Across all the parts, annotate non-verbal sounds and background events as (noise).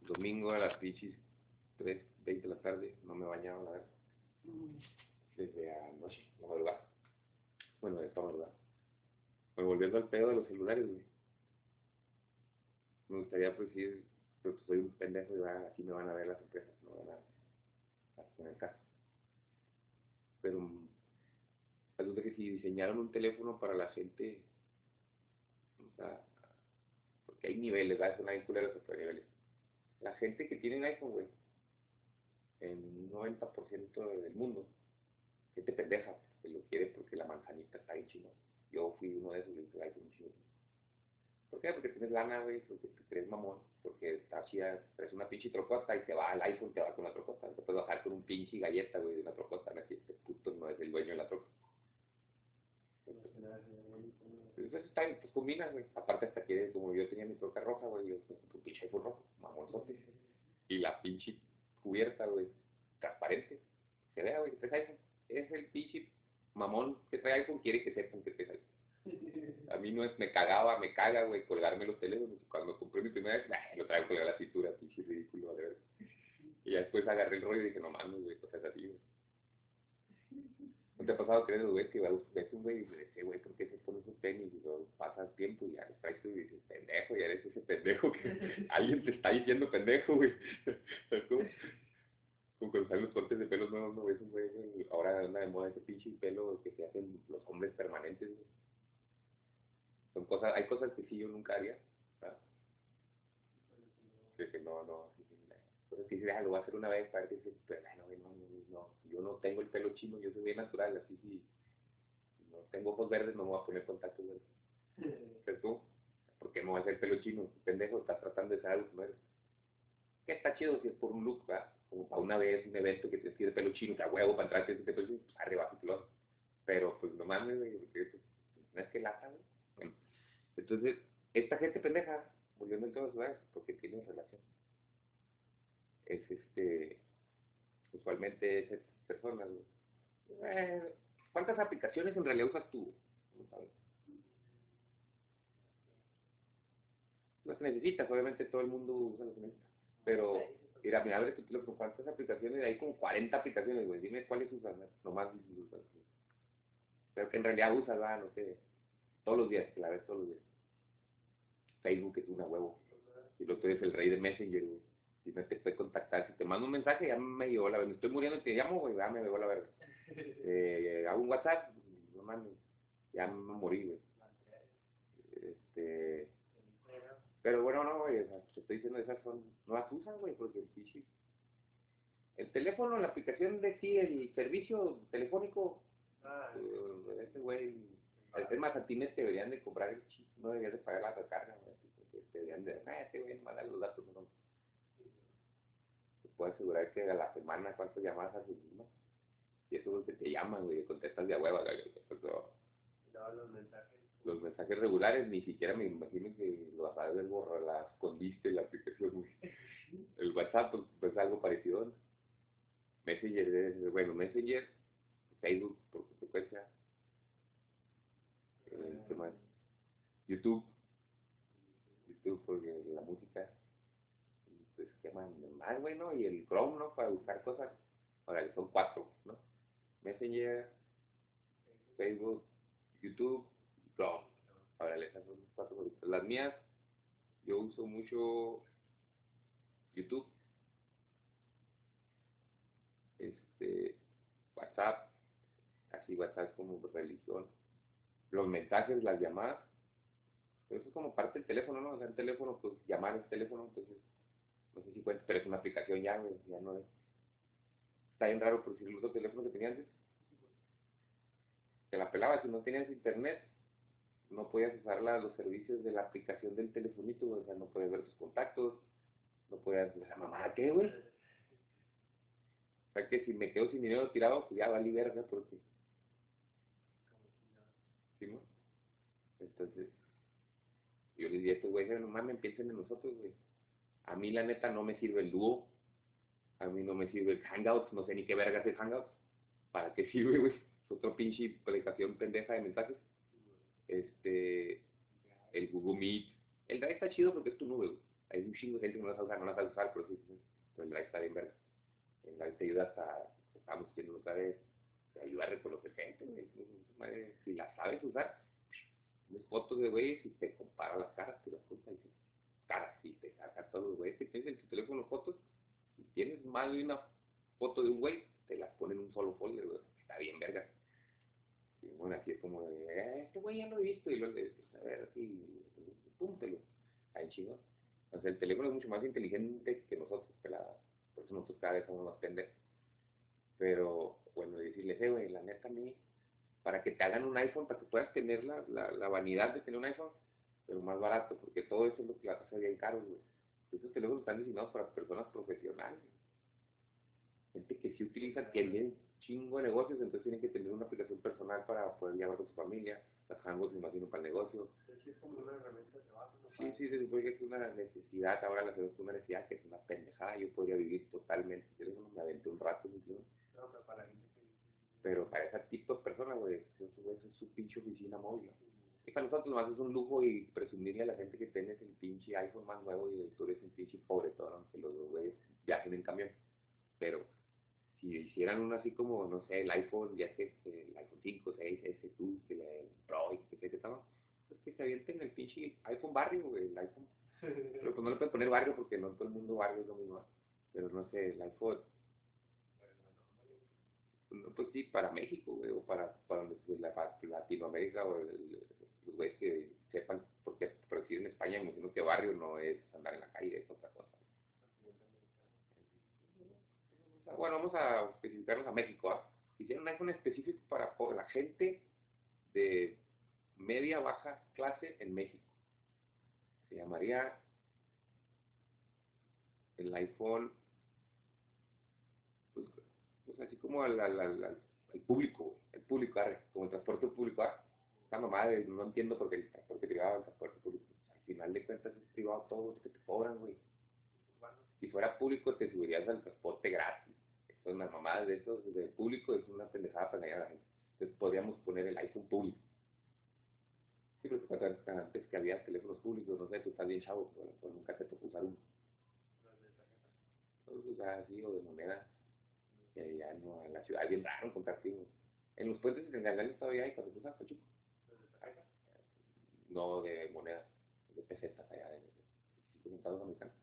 Domingo a las pinches 3, 20 de la tarde, no me bañaba, la verdad. Desde anoche, la madrugada. Bueno, de madrugada. Bueno, volviendo al pedo de los celulares, güey. Me gustaría pues decir, pero pues soy un pendejo y va, así me van a ver las empresas, no van a, a poner caso. Pero que si diseñaron un teléfono para la gente, o sea, porque hay niveles, ¿verdad? Son hay culeros otros niveles. La gente que tiene un iPhone, güey, en un 90% del mundo, gente pendeja, que lo quiere porque la manzanita está bien chino. Yo fui uno de esos, le iPhone chido. ¿Por qué? Porque tienes lana, güey, porque te crees mamón, porque está chida, traes una pinche trocota y te va al iPhone, te va con la trocota. Te puedes bajar con un pinche galleta, güey, de una trocota, no este puto no es el dueño de la. Entonces bien, pues combina, güey. Aparte hasta que, como yo tenía mi troca roja, güey, yo pues, un pinche iPhone rojo, mamonzote. Y la pinche cubierta, güey, transparente. Se vea, güey, traes iPhone. Es el pinche mamón que trae iPhone, quiere que sepan que traes iPhone. A mí no es, me cagaba, me caga, güey, colgarme los teléfonos. Cuando compré mi primera vez, nah, lo traigo colgar a la cintura, pinche ridículo, de verdad. Y ya después agarré el rollo y dije, no mames, güey, cosas así, güey. ¿No te ha pasado que eres güey que ves un güey y dices, güey, ¿por qué se pone esos tenis? Y luego pasa tiempo y ya les traes tú y dices, pendejo, ya eres ese pendejo que (laughs) alguien te está diciendo pendejo, güey. (laughs) ¿Sabes cómo? Como cuando salen los cortes de pelos nuevos, no ves un güey, ahora anda de moda ese pinche pelo que se hacen los hombres permanentes, güey. Son cosas, hay cosas que sí yo nunca haría. Que, que no, no, que sí, ah, lo voy a hacer una vez para que se, pero no, no, no, yo no tengo el pelo chino, yo soy bien natural, así sí, no tengo ojos verdes, no me voy a poner contactos verdes. ¿Pero tú? ¿Por qué me voy a hacer pelo chino? Pendejo, estás tratando de ser algo que no está chido si es por un look, ¿verdad? Como para una vez, un evento que te tire pelo chino, que a huevo para entrar, te pelo chino, pues arriba, lo Pero pues no mames, pues, no es que lata. Bueno, entonces, esta gente pendeja, volviendo en todas lugares, porque tiene relación. Es este, usualmente esas personas. Eh, ¿Cuántas aplicaciones en realidad usas tú? Las necesitas, obviamente todo el mundo usa las necesita. Pero, mira, mira, abre tu teléfono, ¿cuántas aplicaciones? Hay como 40 aplicaciones, güey. Dime cuáles usas, ¿no? nomás usas. Pero que en realidad usas, ¿verdad? No sé todos los días, la ves todos los días. Facebook es una huevo. Y lo tú eres el rey de Messenger, güey. Si me te puede contactar, si te mando un mensaje, ya me llegó la verga. Me estoy muriendo y te llamo, güey, ya me llegó la verga. (laughs) Eh, hago un WhatsApp, no mames, ya me morí, güey. Este. Pero bueno, no, güey, te estoy diciendo, esas son, no las usan, güey, porque el pichi. El teléfono, la aplicación de sí, el servicio telefónico, Ah, uh, ese güey al ser mazatines deberían de cobrar el chip, no deberían de pagar la recarga, güey, porque deberían de, ah, este güey manda los datos, no. Puedo asegurar que a la semana cuántas llamadas haces, ¿no? Y eso es que te llaman, güey, contestas de a hueva, pero no, los mensajes. los mensajes regulares ni siquiera me imagino que lo vas a ver borrar, la escondiste la aplicación, güey. El WhatsApp, pues, pues algo parecido, ¿no? Messenger, es- bueno, Messenger, Facebook, por consecuencia, eh, ¿qué más? YouTube, YouTube porque la música, más, y el Chrome, ¿no? Para buscar cosas, ahora son cuatro, ¿no? Messenger, Facebook, YouTube, Chrome. Ahora esas son cuatro. Las mías, yo uso mucho YouTube, este, WhatsApp, así WhatsApp como religión, los mensajes, las llamadas, pero eso es como parte del teléfono, ¿no? O sea, el teléfono, pues llamar el teléfono, entonces, no sé si cuenta, pero es una aplicación ya, ya no es. Está bien raro por si el otro teléfono que tenía antes, te la pelaba, si no tenías internet, no podías usar la- los servicios de la aplicación del telefonito, o sea, no podías ver tus contactos, no podías, sea, mamá, ¿qué, güey? O sea, que si me quedo sin dinero tirado, pues ya valí verga, porque, ¿sí, no? Entonces, yo les dije a estos güeyes, no mames, piensen en nosotros, güey. A mí, la neta, no me sirve el dúo. A mí no me sirve el Hangouts, no sé ni qué verga es Hangouts. ¿Para qué (laughs) sirve, güey? Es otro pinche aplicación pendeja de mensajes. Este, el Google Meet, El drive está chido porque es tu nube, güey. Hay un chingo de gente que no la sabe usar, no la sabe usar, pero sí, pero el drive está bien verga. El drive te ayuda hasta, estamos diciendo otra vez, te ayuda a reconocer gente, güey. Si la sabes usar, fotos de güeyes y te compara las caras, te das cuenta y caras, y te saca todos los güeyes tienes en tu teléfono fotos. Si tienes más de una foto de un güey, te las pone en un solo folder, güey. Está bien verga. Y bueno, aquí es como de, eh, este güey ya lo he visto, y luego dices, a ver, así, pum, te lo, ahí chido. O sea, el teléfono es mucho más inteligente que nosotros, pelada. Por eso nosotros cada vez somos más pendejos. Pero, bueno, decirles, eh, güey, la neta a mí, para que te hagan un iPhone, para que puedas tener la, la, la vanidad de tener un iPhone, pero más barato, porque todo eso es lo que la hace bien caro, güey. Esos teléfonos están diseñados para personas profesionales. Gente que sí utiliza, que tienen chingo de negocios, entonces tienen que tener una aplicación personal para poder llevar con su familia. Las hangouts, me imagino, para el negocio. Es que es como una herramienta de trabajo. ¿no? Sí, sí, se supone que es una necesidad, ahora la hacemos una necesidad que es una pendejada. Yo podría vivir totalmente teléfono, me aventé un rato. No, pero para gente que... pero para ese tipo de personas, güey, eso, eso es su pinche oficina móvil. Y para nosotros nomás es un lujo y presumirle a la gente que tienes el pinche iPhone más nuevo y tú eres un pinche pobre todo, aunque los dos güeyes viajen en camión. Pero si hicieran uno así como, no sé, el iPhone, ya que el iPhone 5, 6, S2, que le- el Pro que qué tal, pues que se avienten el pinche iPhone barrio, el iPhone. Pero pues no le puedes poner barrio porque no todo el mundo barrio es lo mismo. Pero no sé, el iPhone, no, pues sí, para México, o para, para para Latinoamérica o el- el- los güeyes que sepan, porque pero en España, me imagino que barrio no es andar en la calle, es otra cosa. Ah, Bueno, vamos a especificarnos a México. ¿ah? Hicieron un iPhone específico para la gente de media baja clase en México. Se llamaría el iPhone, pues, pues así como al, al- al- al- público, el público, arre, como el transporte público. ¿ah? Esta mamá de, no entiendo por qué el transporte privado, el transporte público. Al final de cuentas es privado todo lo que te cobran, güey. Si fuera público te subirías al transporte gratis. Eso es una mamada de eso, del público es una pendejada para engañar a la gente. Entonces podríamos poner el iPhone público. Sí, pero antes- que había teléfonos públicos, no sé, tú estás bien chavo, pero pues nunca te tocó usar uno. Usar así o de moneda, que ya no, en la ciudad es bien raro encontrar. En los puentes internacionales todavía hay cuando tú cochuco. No de moneda, de pesetas allá, de, de, de Estados americanos.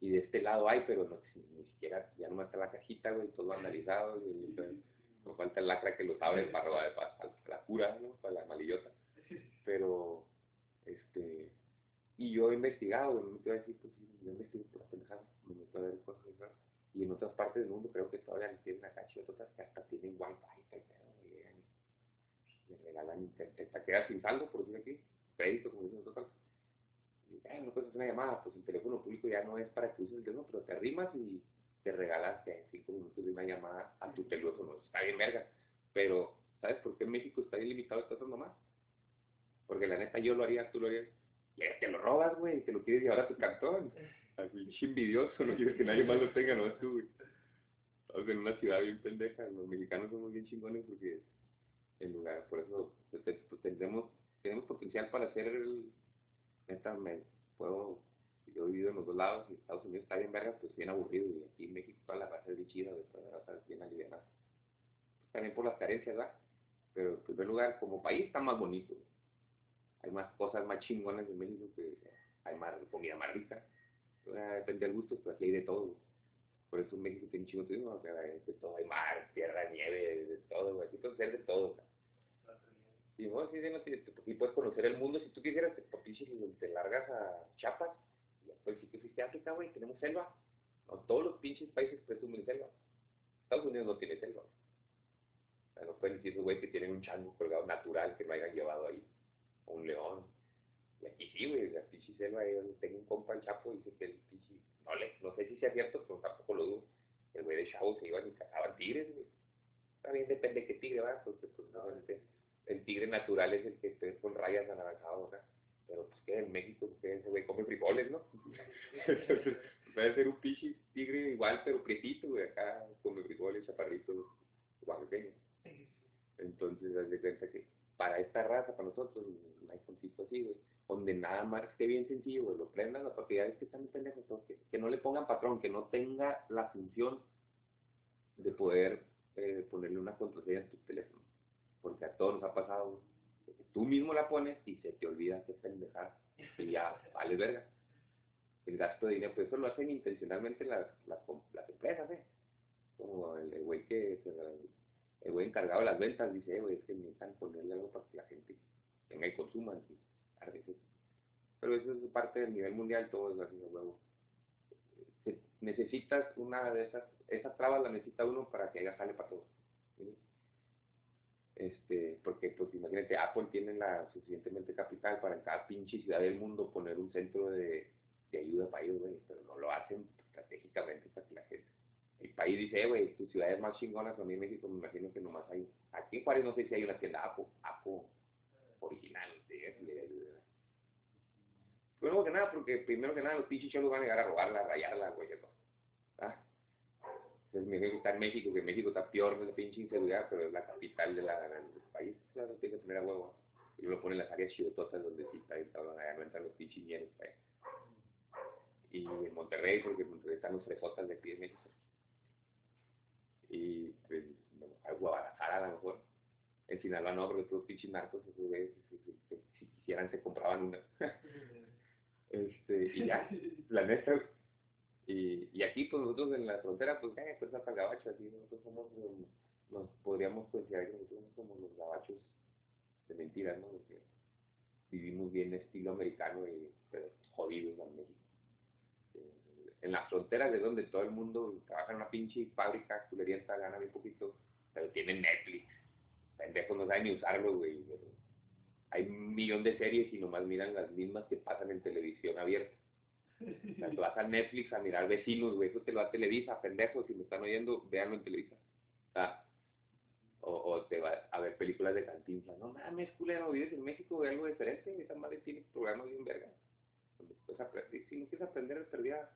Y de este lado hay, pero no, ni, siquiera, ya no está la cajita, güey, todo analizado, y, y- nos falta el lacra que los abre para, para, para la cura, ¿no? Para la malillota. Pero, este, y yo he investigado, no te voy a decir, pues yo investigo por pendejadas, me meto a ver cosas. Y en otras partes del mundo creo que todavía tienen acá otras que hasta tienen wifi, y tal, y llegan y le regalan internet, te quedas sin saldo, por decir aquí, crédito, como dicen nosotros. Y, no puedes hacer una llamada, pues el teléfono público ya no es para que uses el teléfono, pero te arrimas y te regalas que cinco minutos de una llamada a tu teléfono. Está bien verga. Pero, ¿sabes por qué en México está ilimitado estas nomás? Porque la neta yo lo haría, tú lo harías. Y te lo robas, güey, te lo quieres llevar a tu cantón. Pinche envidioso, no quieres que nadie más lo tenga, no es tú, güey. Estamos en una ciudad bien pendeja, los mexicanos somos bien chingones porque en lugar, por eso pues, te- pues, tendremos, tenemos potencial para hacer el, neta, me puedo, yo he vivido en los dos lados y Estados Unidos está bien verga, pues bien aburrido y aquí en México toda la raza es bien chida, toda bien aliviada. Pues, también por las carencias, ¿verdad? Pero en primer lugar, como país está más bonito, hay más cosas más chingonas en México que hay más comida más rica, depende del gusto, pero aquí hay de todo. Por eso México tiene un chingo turismo, o sea, de todo, hay mar, tierra, nieve, de todo. Aquí puedes hacer de todo. Y vos sí, sí, no, sí, sí puedes conocer el mundo. Si tú quisieras, te, te largas a Chiapas. Y después, si tú fuiste a África, güey, tenemos selva. No, todos los pinches países presumen selva. Estados Unidos no tiene selva. O sea, no pueden decir esos güey que tienen un chango colgado natural que no hayan llevado ahí. O un león. Y aquí sí, güey, la pinche selva. Yo tengo un compa el Chapo y dice que el pinche. No, le, no sé si sea cierto, pero tampoco lo dudo. El güey de Chavo se iban y cazaban tigres, güey. También depende de qué tigre, ¿verdad? Porque, pues, obviamente, el tigre natural es el que esté con rayas anaranjadas, ¿verdad? Pero pues que en México ese güey come frijoles, ¿no? (laughs) Entonces, puede ser un pinche tigre igual, pero prietito, güey, acá come frijoles, chaparritos, oaxaqueños. Entonces, haz de cuenta que para esta raza, para nosotros, un iPhonecito así, güey, donde nada más esté bien sencillo, güey, lo prendan las propiedades que están pendejos, que, que no le pongan patrón, que no tenga la función de poder eh, ponerle una contraseña tu. Porque a todos nos ha pasado, tú mismo la pones y se te olvida que pendejada y ya vale verga. El gasto de dinero, pues eso lo hacen intencionalmente las, las, empresas, ¿eh? Como el güey que, la- el güey encargado de las ventas dice, "Eh, güey, es que necesitan ponerle algo para que la gente venga y consuma. y a veces- Pero eso es parte del nivel mundial, todo es así de huevo. Necesitas una de esas, esas trabas las necesita uno para que haya jale para todos. Este, porque pues imagínate, Apple tiene la suficientemente capital para en cada pinche ciudad del mundo poner un centro de, de ayuda para ellos, güey, pero no lo hacen estratégicamente para que la gente. El país dice, "Eh, güey, tus ciudades más chingonas, mí en México me imagino que nomás hay, aquí en Juárez no sé si hay una tienda Apple, Apple original, ¿sí? Primero que nada, porque primero que nada los pinches cholos van a llegar a robarla, a rayarla, güey, ¿no? ¿Ah? Entonces me que está en México, que México está peor de la pinche inseguridad, pero es la capital de la, del país, claro, tiene que tener a huevo. Y lo ponen en las áreas chidotosas donde sí está, está, allá no entran los pinches ñeros, güey. Y en Monterrey, porque en Monterrey están los fresotas de aquí en México. Y pues, a Guadalajara a lo mejor. En Sinaloa no, porque todos pinches narcos, esos güeyes, si, si- si- si quisieran se compraban una. (laughs) este, y ya, la neta. Y, aquí, pues nosotros en la frontera, pues, eh, pues hasta gabacho, aquí nosotros somos, um, nos podríamos considerar que nosotros somos los gabachos de mentiras, ¿no? Vivimos bien estilo americano y pero jodidos en México. Eh, En las fronteras de donde todo el mundo trabaja en una pinche fábrica, culerienta, gana bien poquito, pero tienen Netflix. Pendejos no saben ni usarlo, güey. Hay un millón de series y nomás miran las mismas que pasan en televisión abierta. (laughs) O vas a Netflix a mirar vecinos, güey, eso te lo da Televisa, pendejos, si me están oyendo, véanlo en Televisa. O, o te vas a ver películas de cantinflas. No mames, culero, vives en México, ve algo diferente, esa madre tiene programas bien verga. Si no quieres aprender de perdida,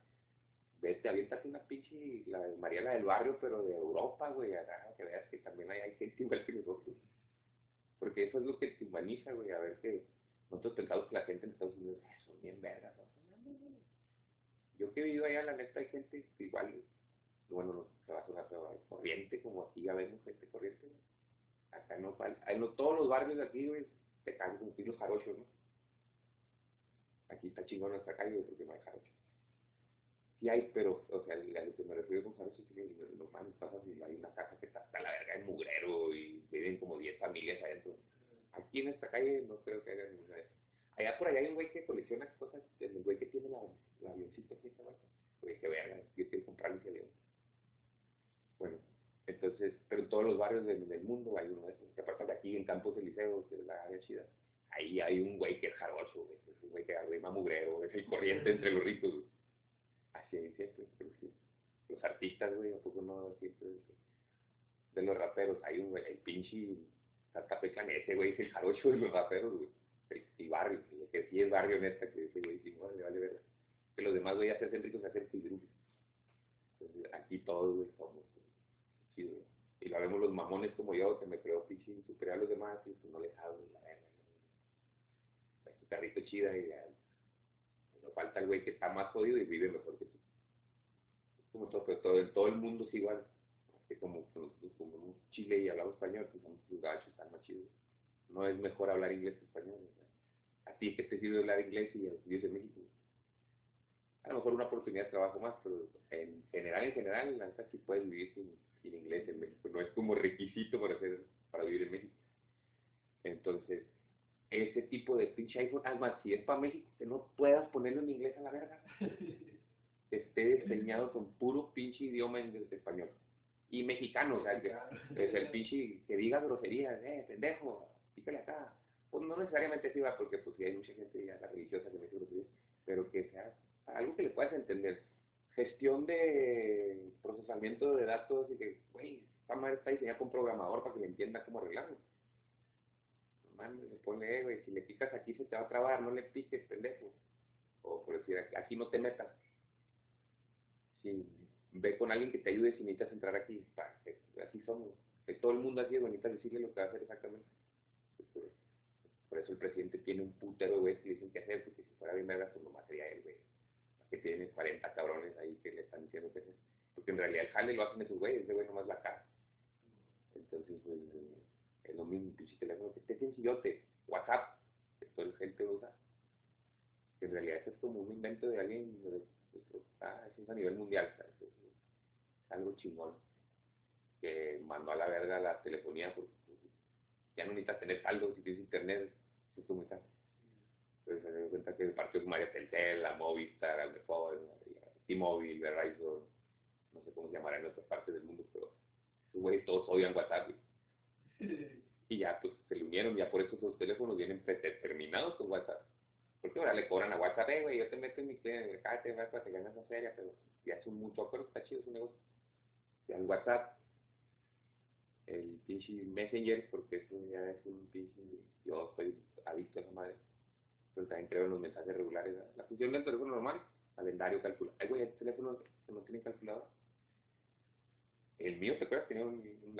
vete, aviéntate una pinche, la de Mariana del Barrio, pero de Europa, güey, acá, que veas que también hay, hay gente igual que nosotros. Porque eso es lo que te humaniza, güey, a ver que nosotros pensamos que la gente en Estados Unidos "Ah, son bien vergas, no. Yo que he vivido allá, la neta, hay gente igual, bueno, no, se va a sonar corriente, como aquí ya vemos gente corriente, güey. Acá no, no todos los barrios de aquí, güey, te caen con los jarochos, ¿no? Aquí está chingón nuestra calle, porque no hay jarochos. Sí hay, pero, o sea, a lo que me refiero con jarochos es que los mames pasan y hay una casa que está hasta la verga en mugrero y viven como 10 familias adentro. Aquí en esta calle no creo que haya ninguna de. Allá por allá hay un güey que colecciona cosas, el güey que tiene la, ¿sabes? Güey, que verga, yo quiero comprarle ese avión. Bueno, entonces, pero en todos los barrios del, mundo hay uno de esos. Que aparte de aquí en Campos Elíseos, que es la área chida, ahí hay un güey que es jarocho, güey. Es un güey que arrima mugrero, es el corriente entre los ricos, güey. Así es, siempre, pero sí. Los artistas, güey, ¿a poco no? Siempre, de los raperos, hay un güey, el pinche Tartapecan, ese güey es el jarocho de los raperos, güey. El, el barrio, el que sí es barrio neta, que ese güey sí, no, le vale ver. Que los demás güey ya se hacen ricos, se hacen. Entonces, aquí todos, güey, somos güey, chido, güey. Y lo vemos los mamones como yo, que me creo pinche superior a los demás, y pues no les hablo, la. Es un perrito chida y no falta el güey que está más jodido y vive mejor que tú. Como todo, pero todo, el mundo es igual. Que como nosotros como Chile y hablamos español, pues somos los gachos, están más chidos. No es mejor hablar inglés que español. sea. A ti que te sirve hablar inglés y vives en México. A lo mejor una oportunidad de trabajo más, pero en general, en general, la neta sí puedes vivir sin, sin inglés en México. No es como requisito para, hacer, para vivir en México. Entonces, ese tipo de pinche iPhone, además, si es para México, que no puedas ponerlo en inglés a la verga. (laughs) Esté diseñado con puro pinche idioma en español. Y mexicano, o sea, que es el pinche que diga groserías, eh, pendejo, pícale acá. Pues no necesariamente así va, porque pues sí hay mucha gente ya la religiosa que me dice groserías, pero que sea algo que le puedas entender. Gestión de procesamiento de datos y que, güey, esta madre está diseñada con programador para que le entienda cómo arreglarlo. Man, le pone, güey, si le picas aquí se te va a trabar, no le piques, pendejo. O por decir, aquí no te metas. Sí, ve con alguien que te ayude si necesitas entrar aquí. Que- Así somos. Que todo el mundo así, bonita decirle lo que va a hacer exactamente. Por eso el presidente tiene un putero de güeyes que dicen qué hacer, porque si fuera bien verga, pues nomás sería él, güey. Que tiene 40 cabrones ahí que le están diciendo hacer. Porque en realidad el jale lo hacen esos güeyes, ese güey nomás la cara. Entonces, pues, eh, es lo mismo, pinche teléfono que esté sencillote. WhatsApp, que toda la gente usa. Que en realidad eso es como un invento de alguien, ah, eso es a nivel mundial. Es, algo chingón. Que mandó a la verga la telefonía, porque pues, ya no necesitas tener saldo si tienes internet, como está. Entonces se dio cuenta que partió con María Telcel, la Movistar, el Mejor, T-Mobile, Verizon, no sé cómo se llamará en otras partes del mundo, pero esos güeyes todos odian WhatsApp. (laughs) Y ya, pues, se le unieron, ya por eso esos teléfonos vienen predeterminados con WhatsApp. Porque ahora le cobran a WhatsApp, eh, güey, yo te meto en mi cliente, cállate, güey, para que ganes esa feria, pero ya es un mucho acuerdo, está chido su negocio. Ya el WhatsApp, el pinche Messenger, porque eso ya es un pinche, yo estoy adicto a esa madre. Pero también creo en los mensajes regulares. La función del teléfono normal, calendario, calculador. Ay, güey, este teléfono no tiene calculador. El mío, ¿te acuerdas? Tenía un, un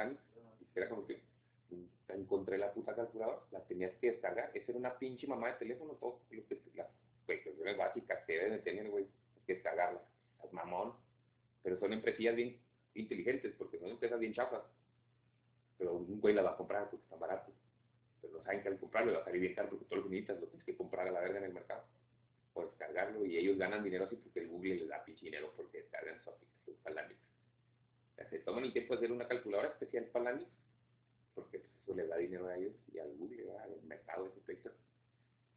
era como que mm, encontré la puta calculadora, la tenías que descargar. Esa era una pinche mamá de teléfono, todo las cuestiones básicas que deben de tener, güey, que descargarlas. Las mamón. Pero son empresillas bien inteligentes, porque son empresas bien chafas. Pero un güey la va a comprar porque está barato. Pero no saben que al comprarlo va a salir bien caro porque todos los necesitas, lo tienes que comprar a la verga en el mercado. O descargarlo y ellos ganan dinero así porque el Google les da pinche dinero porque descargan su aplicación para Linux. O sea, se toman el tiempo de hacer una calculadora especial para Linux porque pues, eso les da dinero a ellos y al Google, ¿verdad? al mercado ese sector.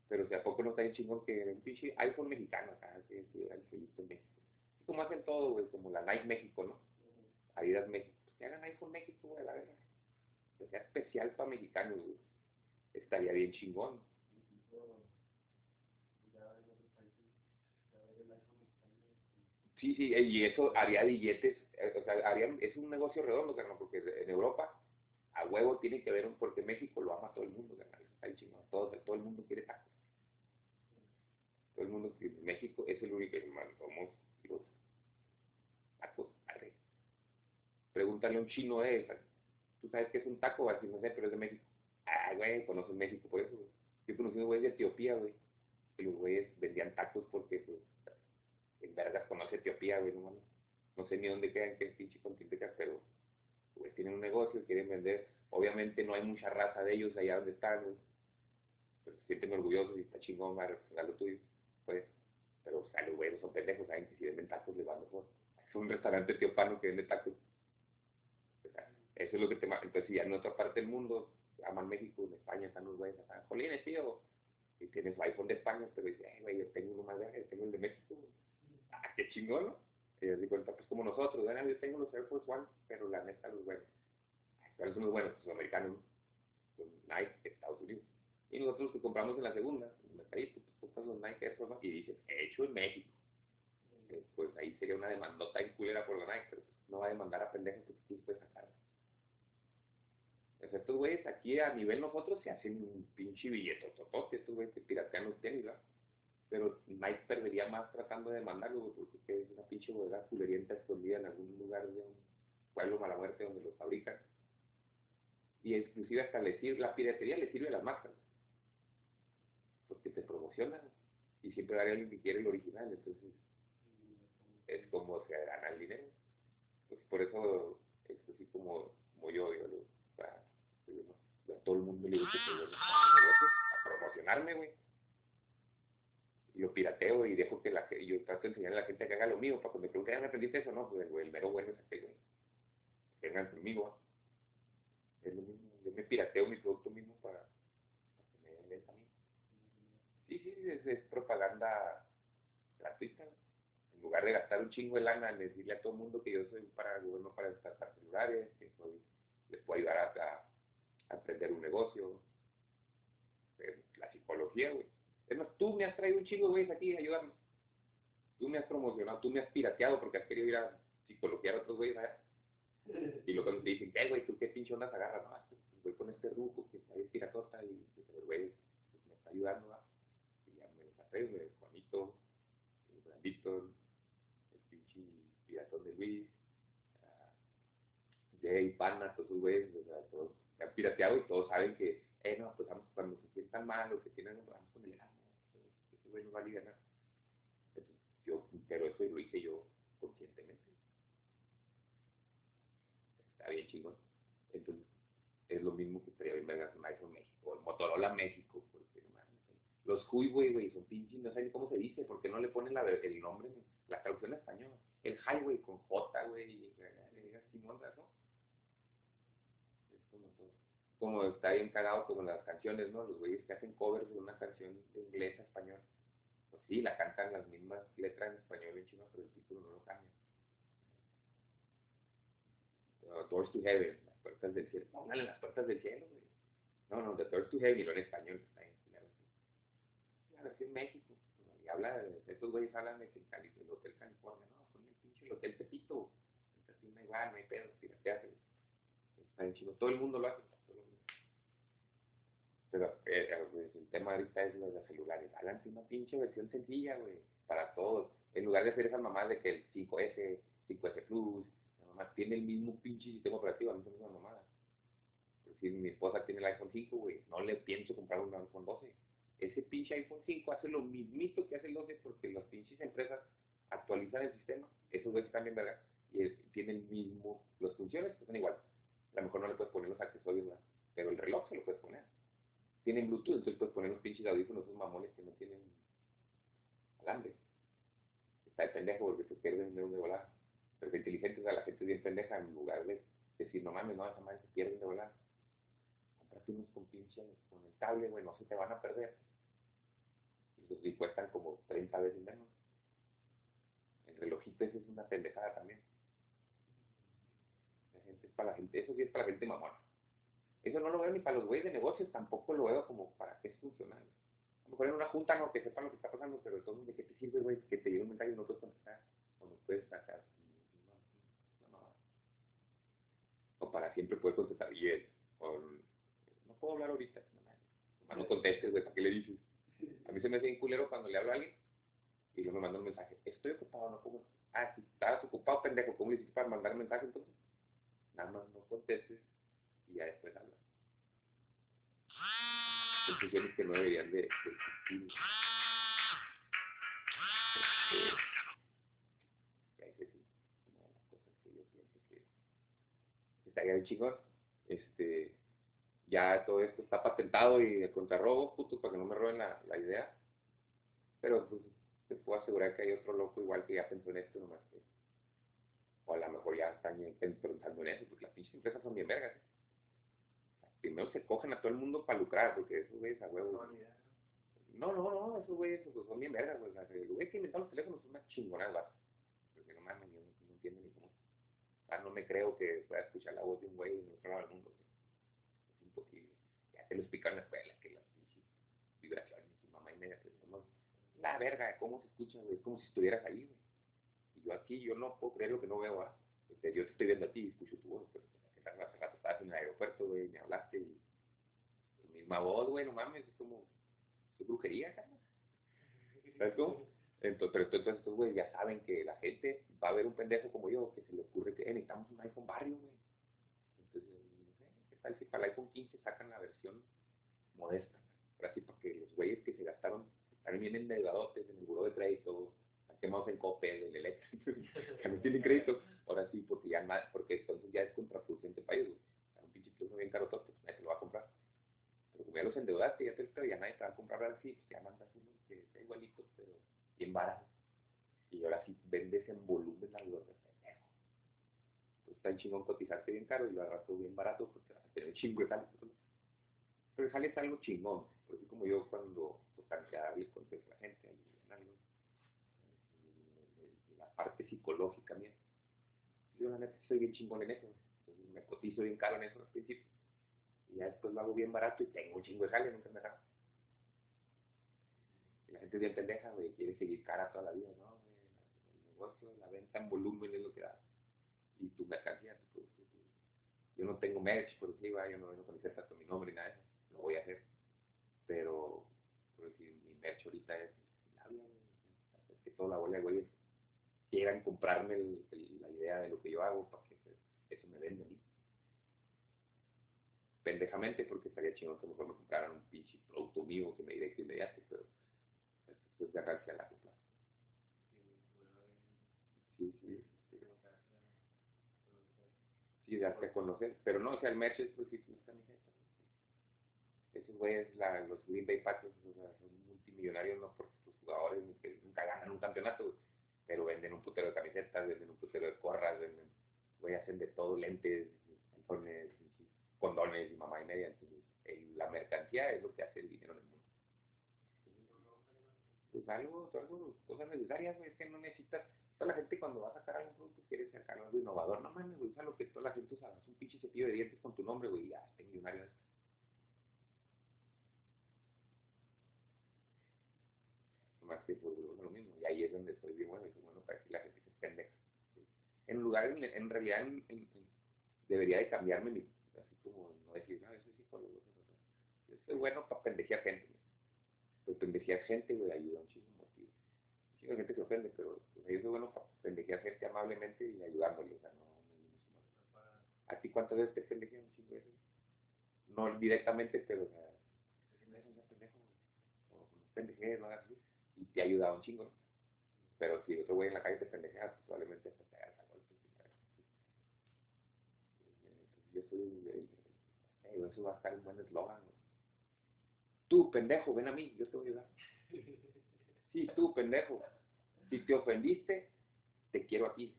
Pero si a poco no está bien chingón que un pinche iPhone mexicano acá, que que el que en México. Y como hacen todo, güey, como la Nike México, ¿no? Adidas México. Pues que hagan iPhone México, güey, la verga. Que sea especial para mexicanos, güey. Estaría bien chingón. Sí, sí, eh, y eso haría billetes, eh, o sea, haría, es un negocio redondo, carnal, porque en Europa a huevo tiene que ver, porque México lo ama todo el mundo, carnal, está ahí chingón, todo, todo el mundo quiere tacos. Todo el mundo, quiere- México es el único, hermano, somos los tacos, arre. Pregúntale a un chino esa, ¿tú sabes qué es un taco? Así no sé, pero es de México. Ah, güey, conoces México por eso, güey. Yo conocí a güeyes de Etiopía, güey, que los güeyes vendían tacos porque, pues, en vergas conoce Etiopía, güey, no mames. No sé ni dónde quedan, qué pinche continente pero güey, tienen un negocio, quieren vender. Obviamente no hay mucha raza de ellos allá donde están, güey. Pero se sienten orgullosos y está chingón, va a representar lo tuyo. Pues, pero o sea, los güeyes son pendejos, saben que si venden tacos les van mejor. Es un restaurante etiopano que vende tacos. Eso es lo que te... Entonces, ya en otra parte del mundo, aman México, en España están los güeyes acá, jolines, tío, y tienes su iPhone de España, pero dice, ay, güey, yo tengo uno más grande, tengo el de México. Ah, qué chingón, ¿no? Yo digo, pues como nosotros, ¿verdad? yo tengo los Air Force One, pero la neta los. Ay, ¿Cuáles son los buenos? Pues los americanos, ¿no? Los Nike, de Estados Unidos. Y nosotros que compramos en la segunda, en mercadito, pues compras los Nike Air Force y dices, hecho en México. Eh, Pues ahí sería una demandota en culera por la Nike, pero pues, no va a demandar a pendejos que tú puedes sacar. Pues estos güeyes aquí a nivel nosotros se hacen un pinche billete totote, estos güeyes que piratean los tenis, ¿verdad? Pero Nike perdería más tratando de demandarlo, güey, porque que es una pinche bodega culerienta escondida en algún lugar de un pueblo mala muerte donde los fabrican. Y inclusive hasta le sirve, la piratería le sirve a las marcas. Porque te promocionan y siempre va a haber alguien que quiere el original, entonces es como se gana el dinero. Pues por eso es así como, como yo, yo, lo- a todo el mundo le que a promocionarme, güey. Lo pirateo y dejo que la ge- yo trato de enseñarle a la gente que haga lo mío, para cuando me pregunten, "Ah, ¿me aprendiste eso? No, pues güey, el mero bueno es aquel, güey. Que vengan conmigo. Es lo mismo, yo me pirateo mi producto mismo para, que me den a mí. Sí, sí, es, es propaganda gratuita. En lugar de gastar un chingo de lana en decirle a todo el mundo que yo soy para gobierno para descartar celulares, que soy, les puedo ayudar a aprender un negocio, eh, la psicología, güey. Es más, tú me has traído un chingo, güey, aquí, ayúdame. Tú me has promocionado, tú me has pirateado porque has querido ir a psicologiar a otros güeyes allá. Y luego cuando te dicen, ¿qué, güey? ¿Tú qué pinche ondas agarras? No, voy con este ruco que está bien piratota y el güey pues, me está ayudando, ¿va? Y ya me güey, Juanito, el Brandito, el pinche piratón de Luis, ah, Jay, Pana, todos esos güeyes, o pirateado y todos saben que eh, no, pues vamos, cuando se sientan mal o que tienen, vamos con el Erasmo, ese güey no va a yo, pero eso lo hice yo conscientemente. Está bien chingón. Entonces, es lo mismo que estaría bien vergas iPhone México, el Motorola México, los Huawei, güey, son pinches, no sé ni cómo se dice, porque no le ponen la, el nombre, la traducción en español. El Highway con J, güey, y le digas Simón, ¿no? Como está bien cagado como las canciones, ¿no? Los güeyes que hacen covers de una canción de inglés a español. Pues sí, la cantan las mismas letras en español en chino, pero el título no lo cambia. Uh, Doors to Heaven, las puertas del cielo. No, no, The Doors to Heaven lo en español. Está bien, claro, en México. Y habla, estos güeyes hablan de que en el Hotel California, no, son el pinche el Hotel Pepito. Es así, no igual, no hay pedo, pirateate. Todo el mundo lo hace. mundo. Pero eh, eh, el tema ahorita es lo de los celulares. Háganse una pinche versión sencilla, güey, para todos. En lugar de hacer esas mamadas de que el 5S, 5S Plus, mamá tiene el mismo pinche sistema operativo, a mí hace una mamada. Si mi esposa tiene el iPhone 5, güey, no le pienso comprar un iPhone 12. Ese pinche iPhone 5 hace lo mismito que hace el 12 porque las pinches empresas actualizan el sistema. Esos güeyes también, ¿verdad? Y es- tienen el mismo, las funciones pues, son igual. A lo mejor no le puedes poner los accesorios, ¿verdad? Pero el reloj se lo puedes poner. Tienen Bluetooth, entonces puedes poner los pinches audífonos, esos mamones que no tienen alambre. Está de pendejo porque se pierden de de volar. Pero que inteligentes a la gente es bien pendeja en lugar de decir, no mames, no, esa madre se pierden de volar. Comprate unos con pinche, con el cable, güey, no se te van a perder. Y, y cuestan como 30 veces menos. El relojito ese es una pendejada también. Para la gente, eso sí es para la gente mamona. Eso no lo veo ni para los güeyes de negocios, tampoco lo veo como para qué es funcional. A lo mejor en una junta no, que sepan lo que está pasando, pero entonces, ¿de qué te sirve, güey? Que te llegue un mensaje y no puedes contestar, o no puedes sacar. O para siempre puedes contestar bien, o no puedo hablar ahorita. No, no contestes, güey, ¿para qué le dices? A mí se me hace bien culero cuando le hablo a alguien y luego me manda un mensaje. Estoy ocupado, no puedo. Ah, si estabas ocupado, pendejo, ¿cómo le hiciste para mandar mensaje entonces? Nada más no contestes y ya después hablas. Son que no deberían de, de existir. Estaría bien chingón. Este, ya todo esto está patentado y de contrarrobo, puto, para que no me roben la, la idea. Pero pues, te puedo asegurar que hay otro loco igual que ya pensó en esto nomás que. O a lo mejor ya están en- pensando en eso, porque las pinches empresas son bien vergas. ¿eh? Primero se cogen a todo el mundo para lucrar, porque esos güeyes a huevo. No. No, no, esos güeyes pues, son bien vergas, sea, el güey que inventó los teléfonos es una chingonada. Porque no mames, yo no, no entiendo ni cómo. Ah, no me creo que pueda escuchar la voz de un güey en otro lado del mundo. Es imposible. Ya te lo explicaron en la escuela, que las pinches vibraciones, y mamá y media, que somos la verga, cómo se escucha, güey. Es como si estuvieras ahí, güey. Y aquí, yo no puedo creer lo que no veo, ¿ah? Este, yo te estoy viendo a ti y escucho tu voz, pero hace rato estabas en el aeropuerto, güey, me hablaste y tu misma voz, güey, no mames, es como es brujería, cara. Entonces, pero entonces estos güey ya saben que la gente va a ver un pendejo como yo que se le ocurre que eh, necesitamos un iPhone barrio, güey. Entonces, eh, ¿qué tal si para el iPhone 15 sacan la versión modesta? Ahora sí, para que los güeyes que se gastaron, están bien endeudadotes en el buró de crédito, están quemados en Coppel, en el eléctrico, (laughs) que no tienen crédito, ahora sí, porque ya más, porque entonces ya es contraproducente para ellos. O sea, un pinche teléfono bien caro todo, pues nadie se lo va a comprar. Pero como ya los endeudaste, ya te ya nadie te va a comprar ahora sí, pues ya mandas uno que sea igualito, pero bien barato. Y ahora sí vendes en volumen a los de pendejo. Pues está en chingón cotizarte bien caro y lo agarras bien barato porque vas a tener chingo de jale. Pero el jale es algo chingón. Porque como yo cuando tocan les contesto a la gente, y algo, eh, la parte psicológica mía. Yo la neta soy bien chingón en eso. Me cotizo bien caro en eso al principio. Y ya después lo hago bien barato y tengo un chingo de jale, nunca me agarro. Y la gente es bien pendeja, güey, quiere seguir cara toda la vida, ¿no? El negocio, la venta en volumen es lo que da. Y tu mercancía, tu Yo no tengo merch, por decir, yo no vengo con mi nombre ni nada de eso. Lo voy a hacer. Pero, por decir, mi merch ahorita es labia. Hacer que toda la bola de güeyes quieran comprarme el- la idea de lo que yo hago para que se- eso me venda pendejamente porque estaría chingón que mejor me compraran un pinche producto mío que me directo inmediato, pero eso es ganancia a largo plazo. Sí, sí, sí. Sí, darte a conocer. Pero no, o sea, el merch es pues sí, una camiseta. Esos güeyes, la, los Green Bay Packers, o sea, son multimillonarios, no porque sus jugadores nunca ganan un campeonato, pero venden un putero de camisetas, venden un putero de corras, venden, güey, hacen de todo, lentes, calzones, condones y mamá y media. Entonces, la mercancía es lo que hace el dinero en el mundo. Pues algo, algo, cosas necesarias, güey, es que no necesitas. Toda la gente cuando va a sacar algún producto quiere sacar algo innovador. No mames, güey, usa lo que toda la gente usa. Es un pinche cepillo de dientes con tu nombre, güey, ya, este millonario es. Más que pues, lo mismo. Y ahí es donde estoy bien bueno, y soy bueno para decir la gente que es pendeja. ¿sí? En lugar, en, realidad, debería de cambiarme mi, así como no decir, no, eso es psicólogo. eso es otro". Yo soy bueno para pendejear gente. güey. Pues pendejear gente, güey, ayuda un chingo. tío. Un gente se ofende, pero pues, yo soy bueno para pendejear gente amablemente y ayudándole. O sea, no, no- no- ¿A ti cuántas veces te pendejean un chingo? No directamente, pero, o sea, o no así. Y te ha ayudado un chingo, ¿no? Pero si otro güey en la calle te pendejea, pues, probablemente te hagas a golpes. y Yo soy, el- eso va a estar un buen eslogan, ¿no? Tú, pendejo, ven a mí, yo te voy a ayudar. Sí, tú, pendejo. Si te ofendiste, te quiero aquí.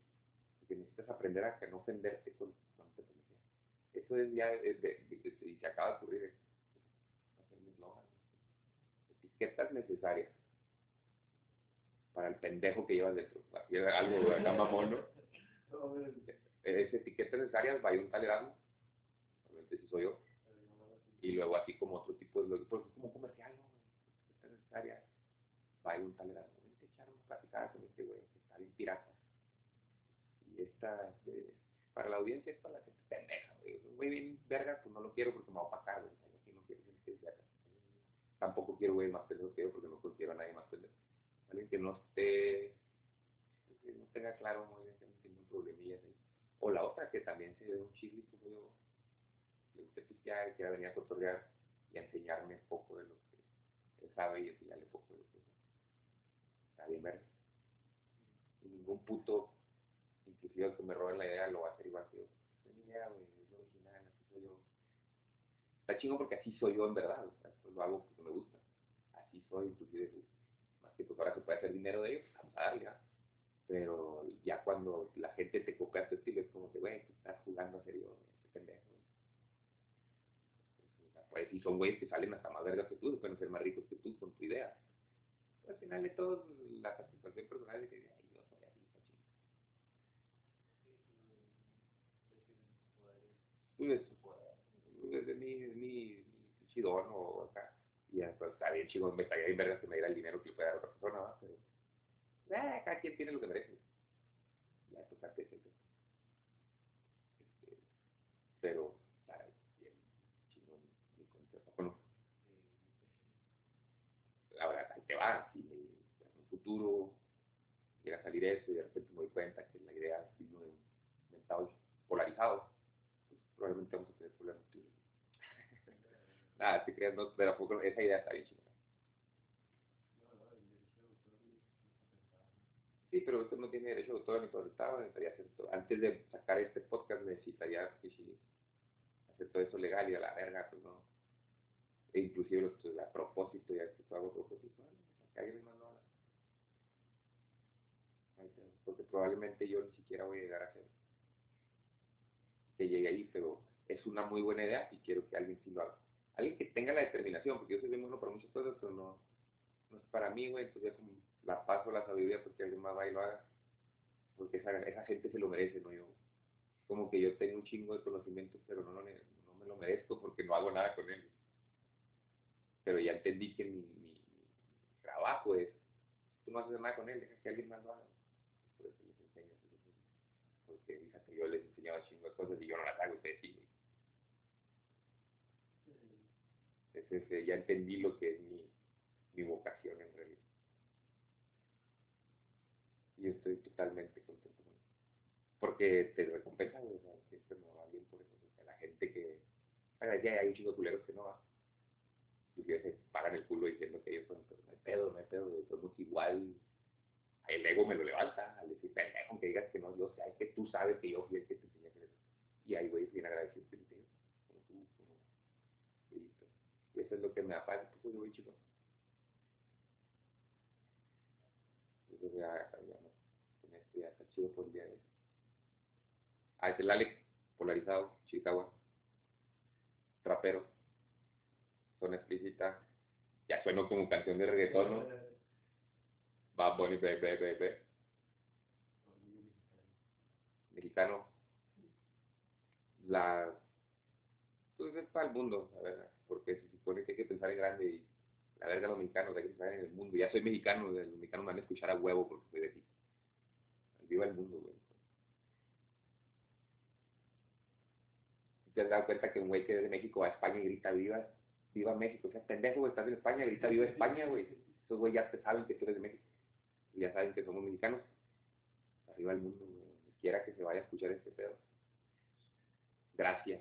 Porque necesitas aprender a que no ofenderte con, cuando te pendejeas. Eso es ya, es de- de- de- y se acaba de ocurrir. es- eslogan. Etiquetas necesarias para el pendejo que llevas dentro. Así es algo acá mamón, ¿no? (laughs) Es etiquetas necesarias, vaya un tal Erasmo. Obviamente si soy yo. Y luego así como otro tipo de... Porque es como comercial, ¿no? Etiquetas necesarias, vaya un tal Erasmo. Vente a echar una platicada con este güey que está bien pirata. Y esta, este, para la audiencia es para la gente pendeja, güey. Un güey bien verga, pues no lo quiero porque me va a opacar, güey. Aquí no quiero que verga. Tampoco quiero güey más pendejo que yo porque no considero a nadie más pendejo. Alguien que no esté, que no tenga claro muy bien que no tiene un problemilla ahí. O la otra, que también se ve un chile como yo, le gusta pistear y quiera venir a cotorrear y a enseñarme un poco de lo que él sabe y enseñarle un poco de lo que está bien verga. Y ningún puto, inclusive el que me robe la idea, lo va a hacer igual que yo. Es mi idea, güey, es original, así soy yo. Está chingo porque así soy yo en verdad, o sea, lo hago porque me gusta. Así soy, inclusive, pues, más que pues ahora se puede hacer dinero de ello, pues vamos. Pero ya cuando la gente te copia tu estilo, es como que, güey, tú estás jugando a ser yo, este pendejo. Pues, y son güeyes que salen hasta más vergas que tú, pueden ser más ricos que tú con tu idea. Pero al final de todo, la satisfacción personal es que, ay, yo soy así. Pues, desde mi, mi, mi chidón o acá. Y pues, está bien chingón, me estaría bien vergas que me diera el dinero que le pueda dar a otra persona, ¿va? Pero, eh, cada quien tiene lo que merece. Ya, pues, a qué se Este, pero, está bien chingón mi consejo. Bueno, ahora, ahí te va, si en un futuro llega a salir eso y de repente me doy cuenta que la idea vino de un mentado polarizado, pues probablemente vamos a tener problemas. tú y yo. Nada, te creas, no, pero poco, esa idea está bien chingona. Sí, pero esto no tiene derecho de necesitaría hacer todo. Antes de sacar este podcast necesitaría sí, sí, hacer todo eso legal y a la verga, pues no. E inclusive pues, a propósito, ya que hago propósito, que alguien está, Porque probablemente yo ni siquiera voy a llegar a ser que llegue ahí, pero es una muy buena idea y quiero que alguien sí lo haga. Alguien que tenga la determinación, porque yo soy bien bueno para muchas cosas, pero no, no es para mí, güey, entonces la paso la sabiduría porque alguien más va y lo haga, porque esa, esa gente se lo merece, no yo. Como que yo tengo un chingo de conocimientos, pero no, lo ne- no me lo merezco porque no hago nada con él. Pero ya entendí que mi, mi- mi trabajo es, tú no haces nada con él, deja que alguien más lo haga. Por eso les enseño. Porque fíjate, yo les enseñaba chingo de cosas y yo no las hago, ustedes sí. güey. Es ese, ya entendí lo que es mi, mi vocación en realidad. Y estoy totalmente contento con eso. Porque te recompensa, güey, o siempre me va bien por eso. La gente que, ya hay un chico culeros que no va. Y que se pagan el culo diciendo que ellos son, pero no hay pedo, no hay pedo, güey, somos igual. El ego me lo levanta al decir, pendejo, que digas que no, yo sé, es que tú sabes que yo fui el que te enseñé a hacer. Y hay güeyes bien te como tú, como... Y, eso es lo que me paz, pues, güey, chico. Entonces ya, ya está chido por el día de hoy. Ah, es el Alex, polarizado, Chihuahua, rapero, zona explícita, ya sueno como canción de reggaetón, ¿no? Bad Bunny, be, be, be, be. mexicano, la, pues es para el mundo, la verdad, porque se supone que hay que pensar en grande y la verga los mexicanos, hay que pensar en el mundo, ya soy mexicano, los mexicanos me van a escuchar a huevo porque soy de aquí. Viva el mundo, güey. te has dado cuenta que un güey que es de México va a España y grita viva, viva México. O sea, pendejo, güey, estás en España, grita viva España, güey. Esos güey ya te saben que tú eres de México. Y ya saben que somos mexicanos. Arriba el mundo, güey. Quiera que se vaya a escuchar este pedo. Gracias.